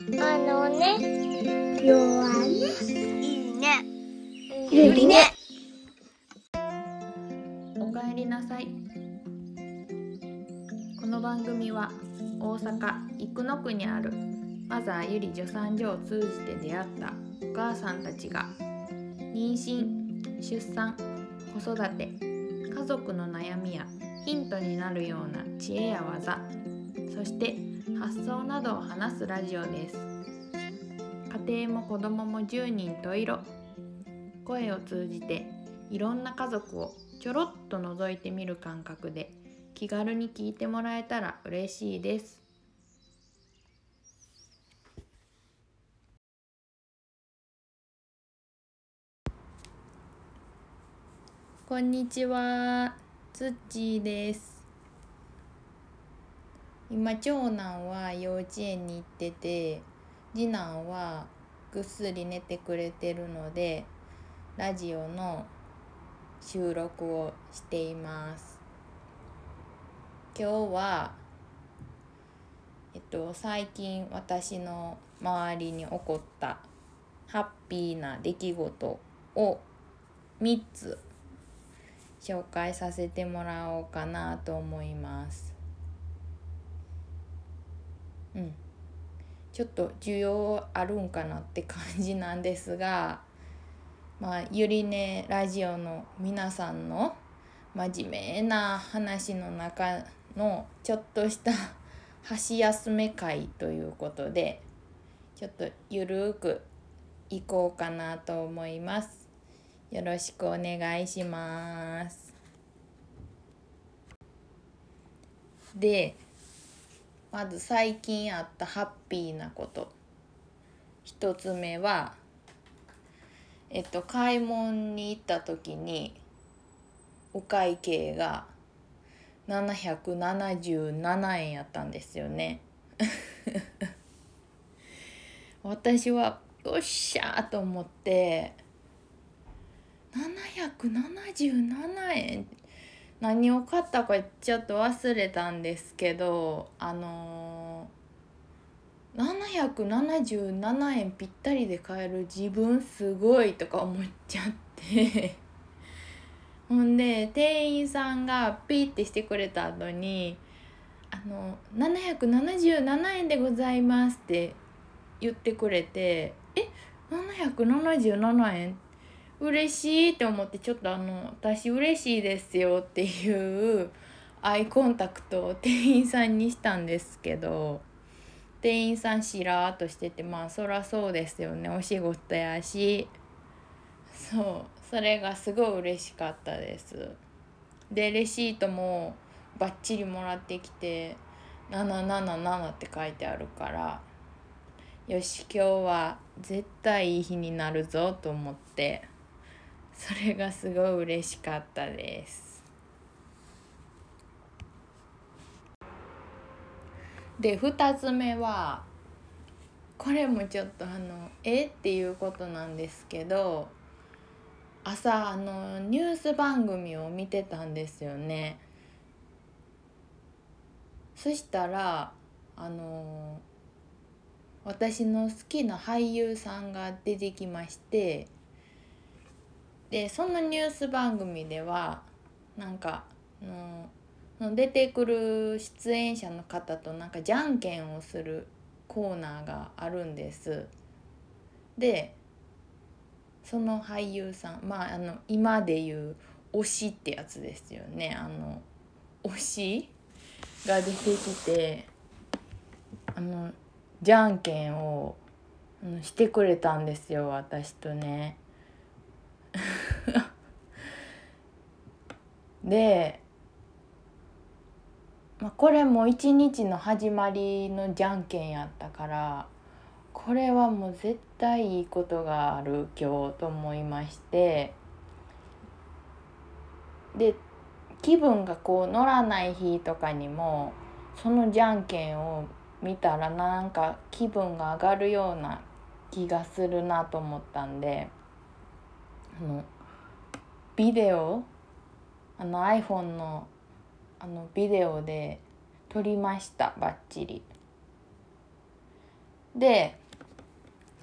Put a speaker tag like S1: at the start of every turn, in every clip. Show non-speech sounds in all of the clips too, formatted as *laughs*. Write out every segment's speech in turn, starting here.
S1: あのね、弱ね。
S2: いいね。
S1: ゆりね。
S3: おかえりなさいこの番組は大阪生野区にあるマザーゆり助産所を通じて出会ったお母さんたちが妊娠出産子育て家族の悩みやヒントになるような知恵や技そして発想などを話すラジオです家庭も子供も10人十色声を通じていろんな家族をちょろっと覗いてみる感覚で気軽に聞いてもらえたら嬉しいです。こんにちは、つっちーです。今長男は幼稚園に行ってて、次男はぐっすり寝てくれてるので、ラジオの収録をしています。今日はえっと最近私の周りに起こったハッピーな出来事を3つ紹介させてもらおうかなと思います。うん。ちょっと需要あるんかなって感じなんですが *laughs* まあ、ゆりねラジオの皆さんの真面目な話の中のちょっとした箸休め会ということでちょっとゆるくいこうかなと思います。よろしくお願いします。でまず最近あったハッピーなこと。一つ目はえっと買い物に行った時にお会計が777円やったんですよね。*laughs* 私はよっしゃと思って777円何を買ったかちょっと忘れたんですけどあのー777円ぴったりで買える自分すごいとか思っちゃって。*laughs* ほんで店員さんがピーってしてくれた後に「あの777円でございます」って言ってくれて「え777円嬉しい」って思ってちょっとあの「私嬉しいですよ」っていうアイコンタクトを店員さんにしたんですけど。店員さんしらーっとしててまあそらそうですよね。お仕事やし。そう。それがすごい嬉しかったです。でレシートもバッチリもらってきて777って書いてあるからよし今日は絶対いい日になるぞと思って。それがすごい嬉しかったです。で2つ目はこれもちょっとあのえっていうことなんですけど朝あのニュース番組を見てたんですよね。そしたらあの私の好きな俳優さんが出てきましてでそのニュース番組ではなんかあの出てくる出演者の方となんかじゃんけんをするコーナーがあるんです。でその俳優さんまああの今で言う推しってやつですよねあの推しが出てきてあのじゃんけんをしてくれたんですよ私とね。*laughs* でまあ、これも一日の始まりのじゃんけんやったからこれはもう絶対いいことがある今日と思いましてで気分がこう乗らない日とかにもそのじゃんけんを見たらなんか気分が上がるような気がするなと思ったんであのビデオあの iPhone のあのビデオで撮りましたバッチリ。で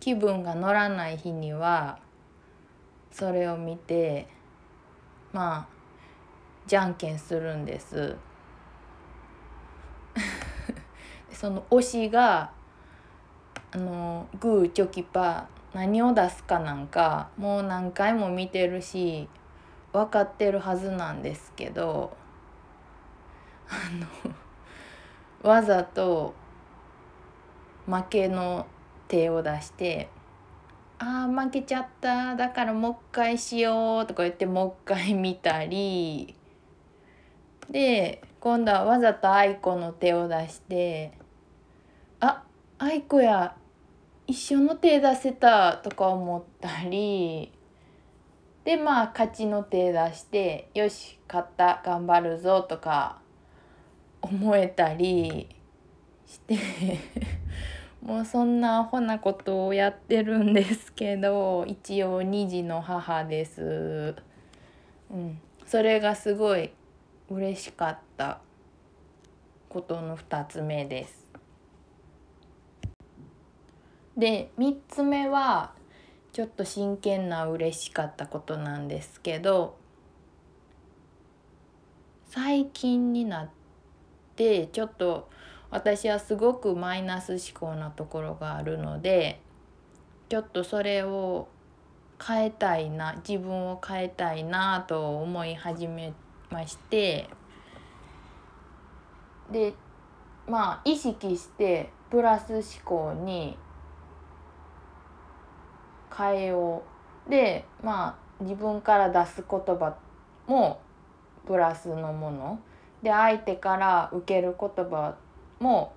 S3: 気分が乗らない日にはそれを見てまあじゃんけんするんです。*laughs* その推しがあのグーチョキパー何を出すかなんかもう何回も見てるし分かってるはずなんですけどあのわざと負けの手を出して「あー負けちゃっただからもう一回しよう」とか言ってもう一回見たりで今度はわざと愛子の手を出して「あ愛子や一緒の手出せた」とか思ったりでまあ勝ちの手出して「よし勝った頑張るぞ」とか思えたりして *laughs* もうそんなアホなことをやってるんですけど一応2児の母です。うん、それがすごい嬉しかったことの2つ目です。で3つ目はちょっと真剣な嬉しかったことなんですけど最近になってちょっと私はすごくマイナス思考なところがあるのでちょっとそれを変えたいな自分を変えたいなと思い始めましてでまあ意識してプラス思考に変えようでまあ自分から出す言葉もプラスのもの。で相手から受ける言葉も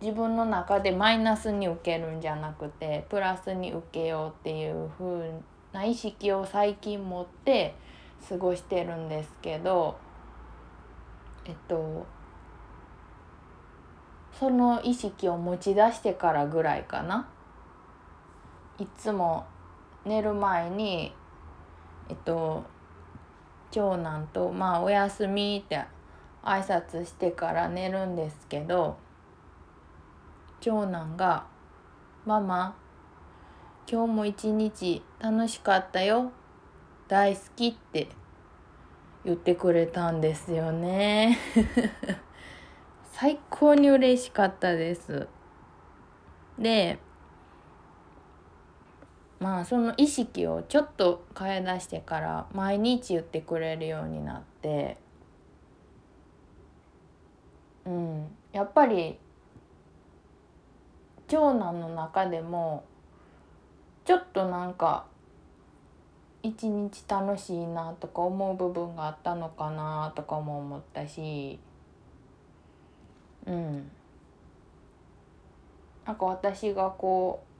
S3: 自分の中でマイナスに受けるんじゃなくてプラスに受けようっていう風な意識を最近持って過ごしてるんですけどえっとその意識を持ち出してからぐらいかな。いつも寝る前にえっと長男と「まあおやすみ」って挨拶してから寝るんですけど長男が「ママ今日も一日楽しかったよ大好き」って言ってくれたんですよね。*laughs* 最高に嬉しかったです。でまあその意識をちょっと変え出してから毎日言ってくれるようになって。うんやっぱり長男の中でもちょっとなんか一日楽しいなとか思う部分があったのかなとかも思ったし。うん。なんか私がこう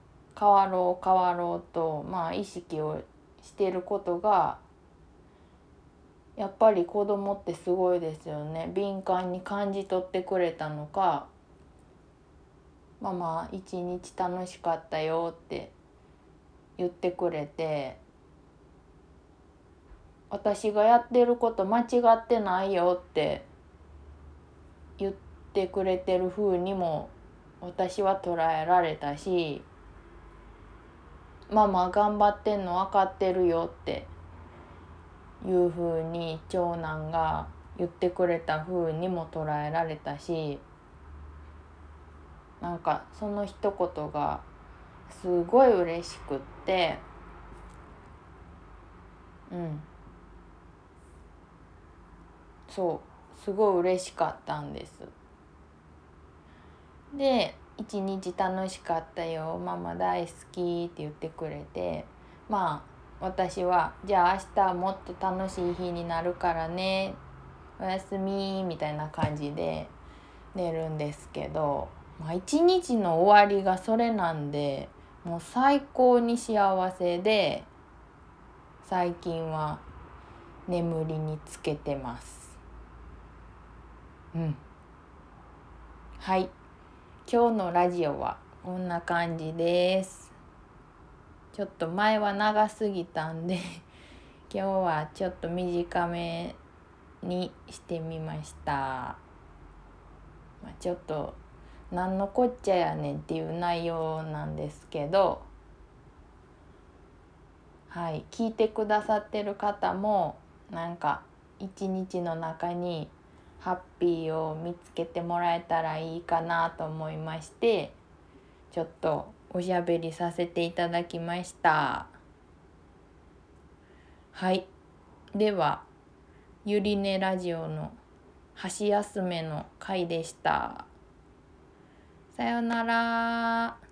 S3: 変わろう変わろうとまあ意識をしてることがやっぱり子供ってすごいですよね。敏感に感じ取ってくれたのか「ママ一日楽しかったよ」って言ってくれて私がやってること間違ってないよって言ってくれてる風にも私は捉えられたしママ頑張ってんの分かってるよっていう風に長男が言ってくれた風にも捉えられたしなんかその一言がすごい嬉しくってうん。そうすごい嬉しかったんです。で「一日楽しかったよママ大好き」って言ってくれてまあ私は「じゃあ明日もっと楽しい日になるからねおやすみ」みたいな感じで寝るんですけど、まあ、一日の終わりがそれなんでもう最高に幸せで最近は眠りにつけてます。うん。はい。今日のラジオはこんな感じです。ちょっと前は長すぎたんで *laughs* 今日はちょっと短めにしてみました、まあ、ちょっと何のこっちゃやねんっていう内容なんですけどはい聞いてくださってる方もなんか一日の中にハッピーを見つけてもらえたらいいかなと思いましてちょっとおしゃべりさせていただきました。はい。ではゆりねラジオの箸休めの回でした。さようなら。